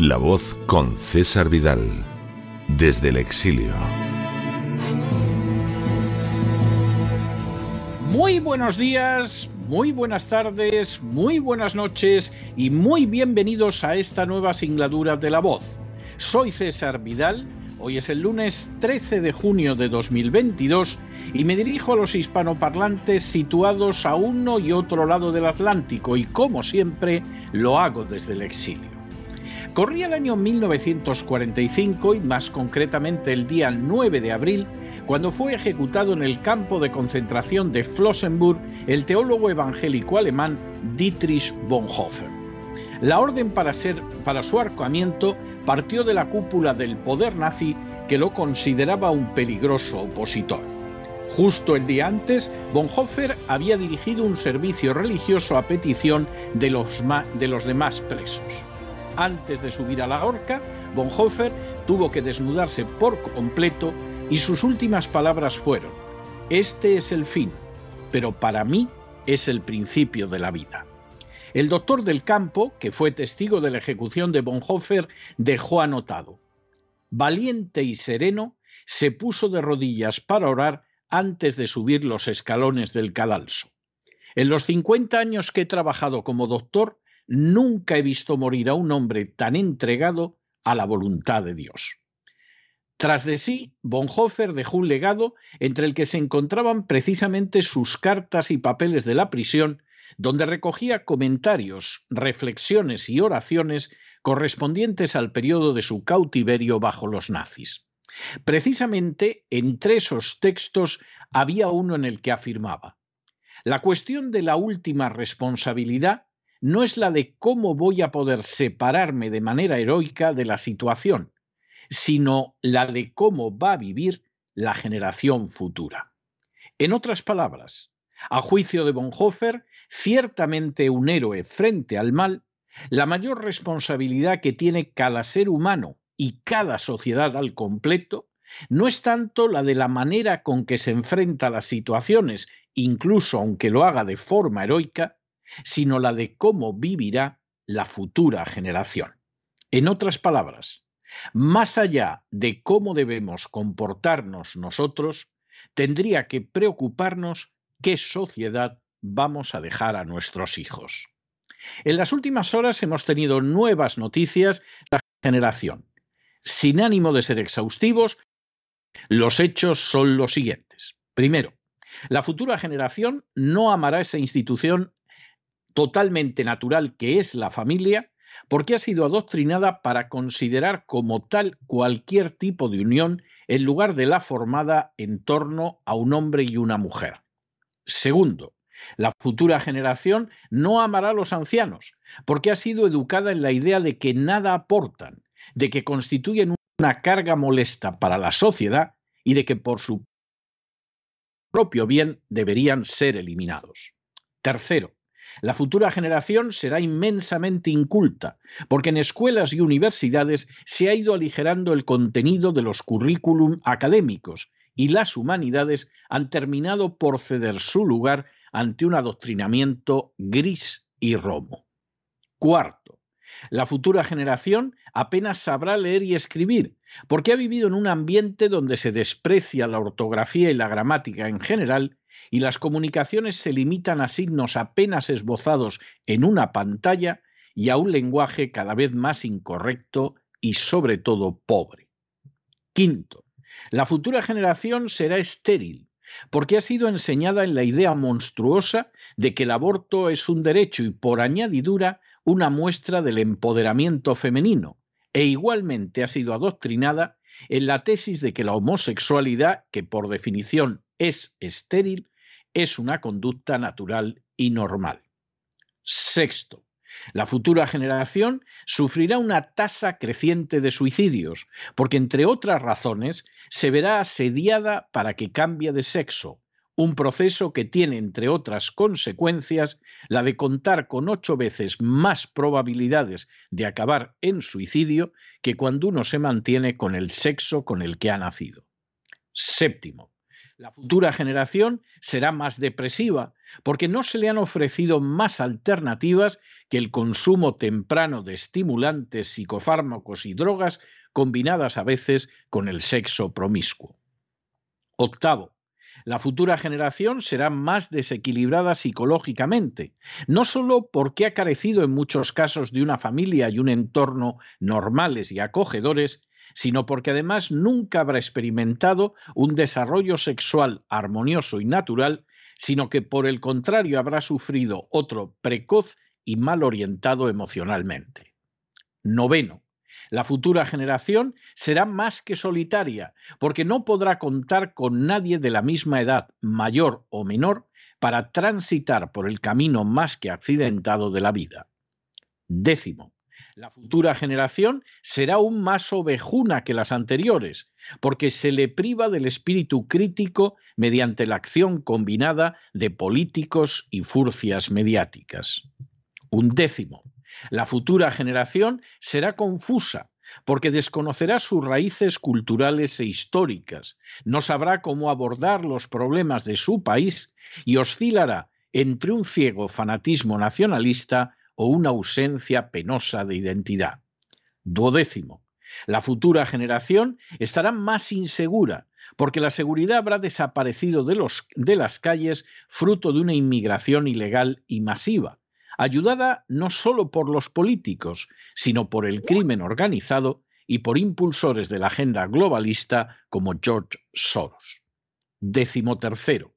La voz con César Vidal, desde el exilio. Muy buenos días, muy buenas tardes, muy buenas noches y muy bienvenidos a esta nueva singladura de La voz. Soy César Vidal, hoy es el lunes 13 de junio de 2022 y me dirijo a los hispanoparlantes situados a uno y otro lado del Atlántico y como siempre lo hago desde el exilio. Corría el año 1945 y más concretamente el día 9 de abril, cuando fue ejecutado en el campo de concentración de Flossenburg el teólogo evangélico alemán Dietrich Bonhoeffer. La orden para, su arcamiento partió de la cúpula del poder nazi que lo consideraba un peligroso opositor. Justo el día antes, Bonhoeffer había dirigido un servicio religioso a petición de los demás presos antes de subir a la horca, Bonhoeffer tuvo que desnudarse por completo y sus últimas palabras fueron, este es el fin, pero para mí es el principio de la vida. El doctor del campo, que fue testigo de la ejecución de Bonhoeffer, dejó anotado, valiente y sereno, se puso de rodillas para orar antes de subir los escalones del cadalso. En los 50 años que he trabajado como doctor, Nunca he visto morir a un hombre tan entregado a la voluntad de Dios. Tras de sí, Bonhoeffer dejó un legado entre el que se encontraban precisamente sus cartas y papeles de la prisión, donde recogía comentarios, reflexiones y oraciones correspondientes al periodo de su cautiverio bajo los nazis. Precisamente entre esos textos había uno en el que afirmaba, la cuestión de la última responsabilidad no es la de cómo voy a poder separarme de manera heroica de la situación, sino la de cómo va a vivir la generación futura. En otras palabras, a juicio de Bonhoeffer, ciertamente un héroe frente al mal, la mayor responsabilidad que tiene cada ser humano y cada sociedad al completo no es tanto la de la manera con que se enfrenta a las situaciones, incluso aunque lo haga de forma heroica, sino la de cómo vivirá la futura generación. En otras palabras, más allá de cómo debemos comportarnos nosotros, tendría que preocuparnos qué sociedad vamos a dejar a nuestros hijos. En las últimas horas hemos tenido nuevas noticias de la generación. Sin ánimo de ser exhaustivos, los hechos son los siguientes. Primero, la futura generación no amará esa institución totalmente natural que es la familia porque ha sido adoctrinada para considerar como tal cualquier tipo de unión en lugar de la formada en torno a un hombre y una mujer. Segundo, la futura generación no amará a los ancianos, porque ha sido educada en la idea de que nada aportan, de que constituyen una carga molesta para la sociedad y de que por su propio bien deberían ser eliminados. Tercero, la futura generación será inmensamente inculta, porque en escuelas y universidades se ha ido aligerando el contenido de los currículum académicos y las humanidades han terminado por ceder su lugar ante un adoctrinamiento gris y romo. Cuarto, la futura generación apenas sabrá leer y escribir, porque ha vivido en un ambiente donde se desprecia la ortografía y la gramática en general y las comunicaciones se limitan a signos apenas esbozados en una pantalla y a un lenguaje cada vez más incorrecto y sobre todo pobre. Quinto, la futura generación será estéril, porque ha sido enseñada en la idea monstruosa de que el aborto es un derecho y por añadidura una muestra del empoderamiento femenino, e igualmente ha sido adoctrinada en la tesis de que la homosexualidad, que por definición es estéril, es una conducta natural y normal. Sexto, la futura generación sufrirá una tasa creciente de suicidios, porque entre otras razones se verá asediada para que cambie de sexo, un proceso que tiene, entre otras consecuencias, la de contar con ocho veces más probabilidades de acabar en suicidio que cuando uno se mantiene con el sexo con el que ha nacido. Séptimo, la futura generación será más depresiva porque no se le han ofrecido más alternativas que el consumo temprano de estimulantes, psicofármacos y drogas combinadas a veces con el sexo promiscuo. Octavo, la futura generación será más desequilibrada psicológicamente, no solo porque ha carecido en muchos casos de una familia y un entorno normales y acogedores, sino porque además nunca habrá experimentado un desarrollo sexual armonioso y natural, sino que por el contrario habrá sufrido otro precoz y mal orientado emocionalmente. Noveno. La futura generación será más que solitaria, porque no podrá contar con nadie de la misma edad, mayor o menor, para transitar por el camino más que accidentado de la vida. Décimo. La futura generación será aún más ovejuna que las anteriores, porque se le priva del espíritu crítico mediante la acción combinada de políticos y furcias mediáticas. Un décimo. La futura generación será confusa, porque desconocerá sus raíces culturales e históricas, no sabrá cómo abordar los problemas de su país y oscilará entre un ciego fanatismo nacionalista o una ausencia penosa de identidad. Duodécimo. La futura generación estará más insegura, porque la seguridad habrá desaparecido de, de las calles fruto de una inmigración ilegal y masiva, ayudada no solo por los políticos, sino por el crimen organizado y por impulsores de la agenda globalista como George Soros. Décimo tercero,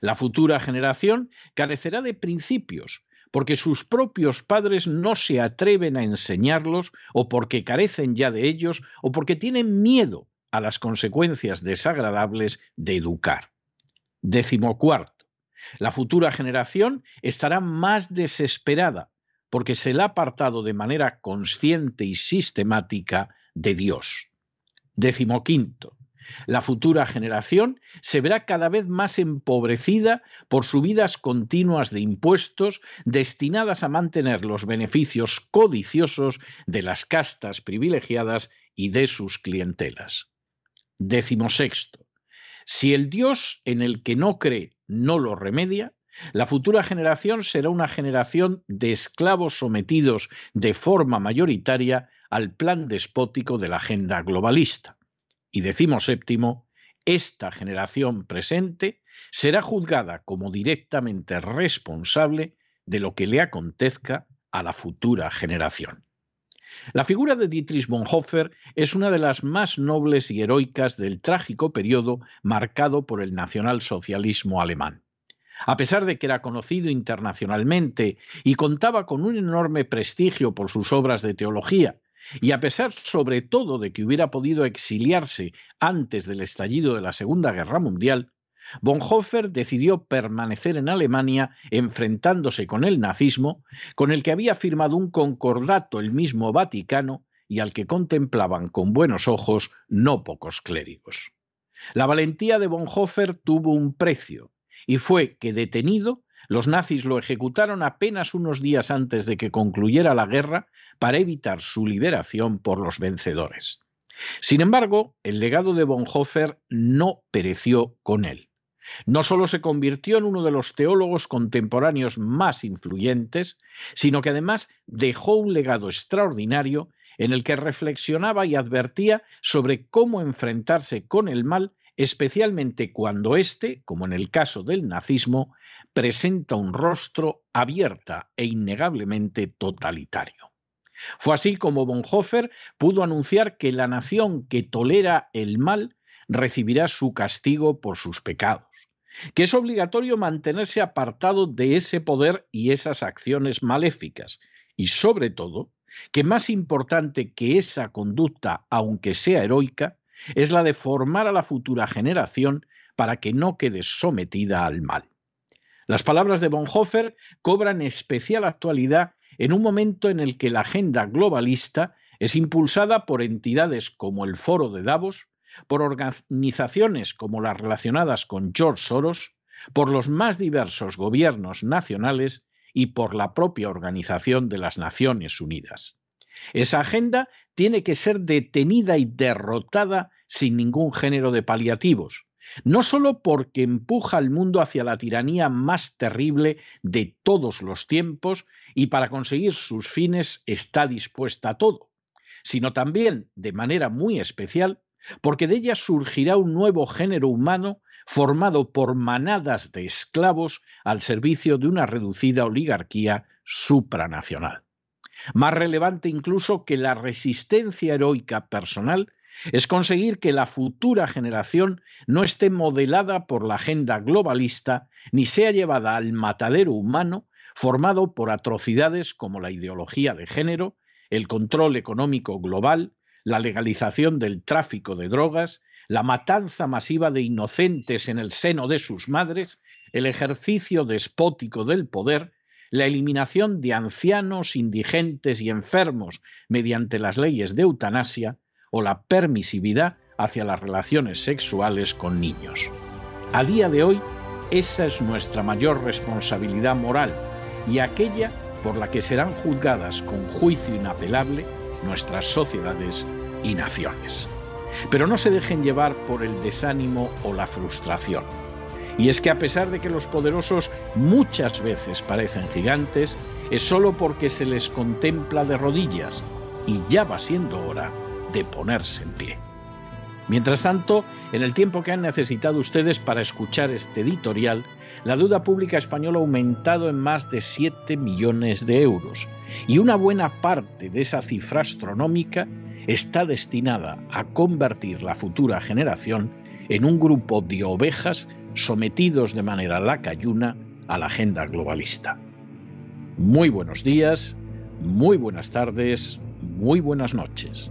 la futura generación carecerá de principios porque sus propios padres no se atreven a enseñarlos o porque carecen ya de ellos o porque tienen miedo a las consecuencias desagradables de educar. Décimo cuarto, la futura generación estará más desesperada porque se le ha apartado de manera consciente y sistemática de Dios. Décimo quinto, la futura generación se verá cada vez más empobrecida por subidas continuas de impuestos destinadas a mantener los beneficios codiciosos de las castas privilegiadas y de sus clientelas. Décimo sexto. Si el Dios en el que no cree no lo remedia, la futura generación será una generación de esclavos sometidos de forma mayoritaria al plan despótico de la agenda globalista. Y decimos séptimo, esta generación presente será juzgada como directamente responsable de lo que le acontezca a la futura generación. La figura de Dietrich Bonhoeffer es una de las más nobles y heroicas del trágico periodo marcado por el nacionalsocialismo alemán. A pesar de que era conocido internacionalmente y contaba con un enorme prestigio por sus obras de teología, y a pesar sobre todo de que hubiera podido exiliarse antes del estallido de la Segunda Guerra Mundial, Bonhoeffer decidió permanecer en Alemania enfrentándose con el nazismo, con el que había firmado un concordato el mismo Vaticano y al que contemplaban con buenos ojos no pocos clérigos. La valentía de Bonhoeffer tuvo un precio, y fue que detenido los nazis lo ejecutaron apenas unos días antes de que concluyera la guerra para evitar su liberación por los vencedores. Sin embargo, el legado de Bonhoeffer no pereció con él. No solo se convirtió en uno de los teólogos contemporáneos más influyentes, sino que además dejó un legado extraordinario en el que reflexionaba y advertía sobre cómo enfrentarse con el mal, especialmente cuando éste, como en el caso del nazismo, presenta un rostro abierta e innegablemente totalitario. Fue así como Bonhoeffer pudo anunciar que la nación que tolera el mal recibirá su castigo por sus pecados, que es obligatorio mantenerse apartado de ese poder y esas acciones maléficas, y sobre todo, que más importante que esa conducta, aunque sea heroica, es la de formar a la futura generación para que no quede sometida al mal. Las palabras de Bonhoeffer cobran especial actualidad en un momento en el que la agenda globalista es impulsada por entidades como el Foro de Davos, por organizaciones como las relacionadas con George Soros, por los más diversos gobiernos nacionales y por la propia Organización de las Naciones Unidas. Esa agenda tiene que ser detenida y derrotada sin ningún género de paliativos, no solo porque empuja al mundo hacia la tiranía más terrible de todos los tiempos y para conseguir sus fines está dispuesta a todo, sino también, de manera muy especial, porque de ella surgirá un nuevo género humano formado por manadas de esclavos al servicio de una reducida oligarquía supranacional. Más relevante incluso que la resistencia heroica personal es conseguir que la futura generación no esté modelada por la agenda globalista ni sea llevada al matadero humano formado por atrocidades como la ideología de género, el control económico global, la legalización del tráfico de drogas, la matanza masiva de inocentes en el seno de sus madres, el ejercicio despótico del poder, la eliminación de ancianos, indigentes y enfermos mediante las leyes de eutanasia, o la permisividad hacia las relaciones sexuales con niños. A día de hoy, esa es nuestra mayor responsabilidad moral y aquella por la que serán juzgadas con juicio inapelable nuestras sociedades y naciones. Pero no se dejen llevar por el desánimo o la frustración. Y es que a pesar de que los poderosos muchas veces parecen gigantes, es solo porque se les contempla de rodillas y ya va siendo hora de ponerse en pie. Mientras tanto, en el tiempo que han necesitado ustedes para escuchar este editorial, la deuda pública española ha aumentado en más de 7 millones de euros y una buena parte de esa cifra astronómica está destinada a convertir la futura generación en un grupo de ovejas sometidos de manera lacayuna a la agenda globalista. Muy buenos días, muy buenas tardes, muy buenas noches.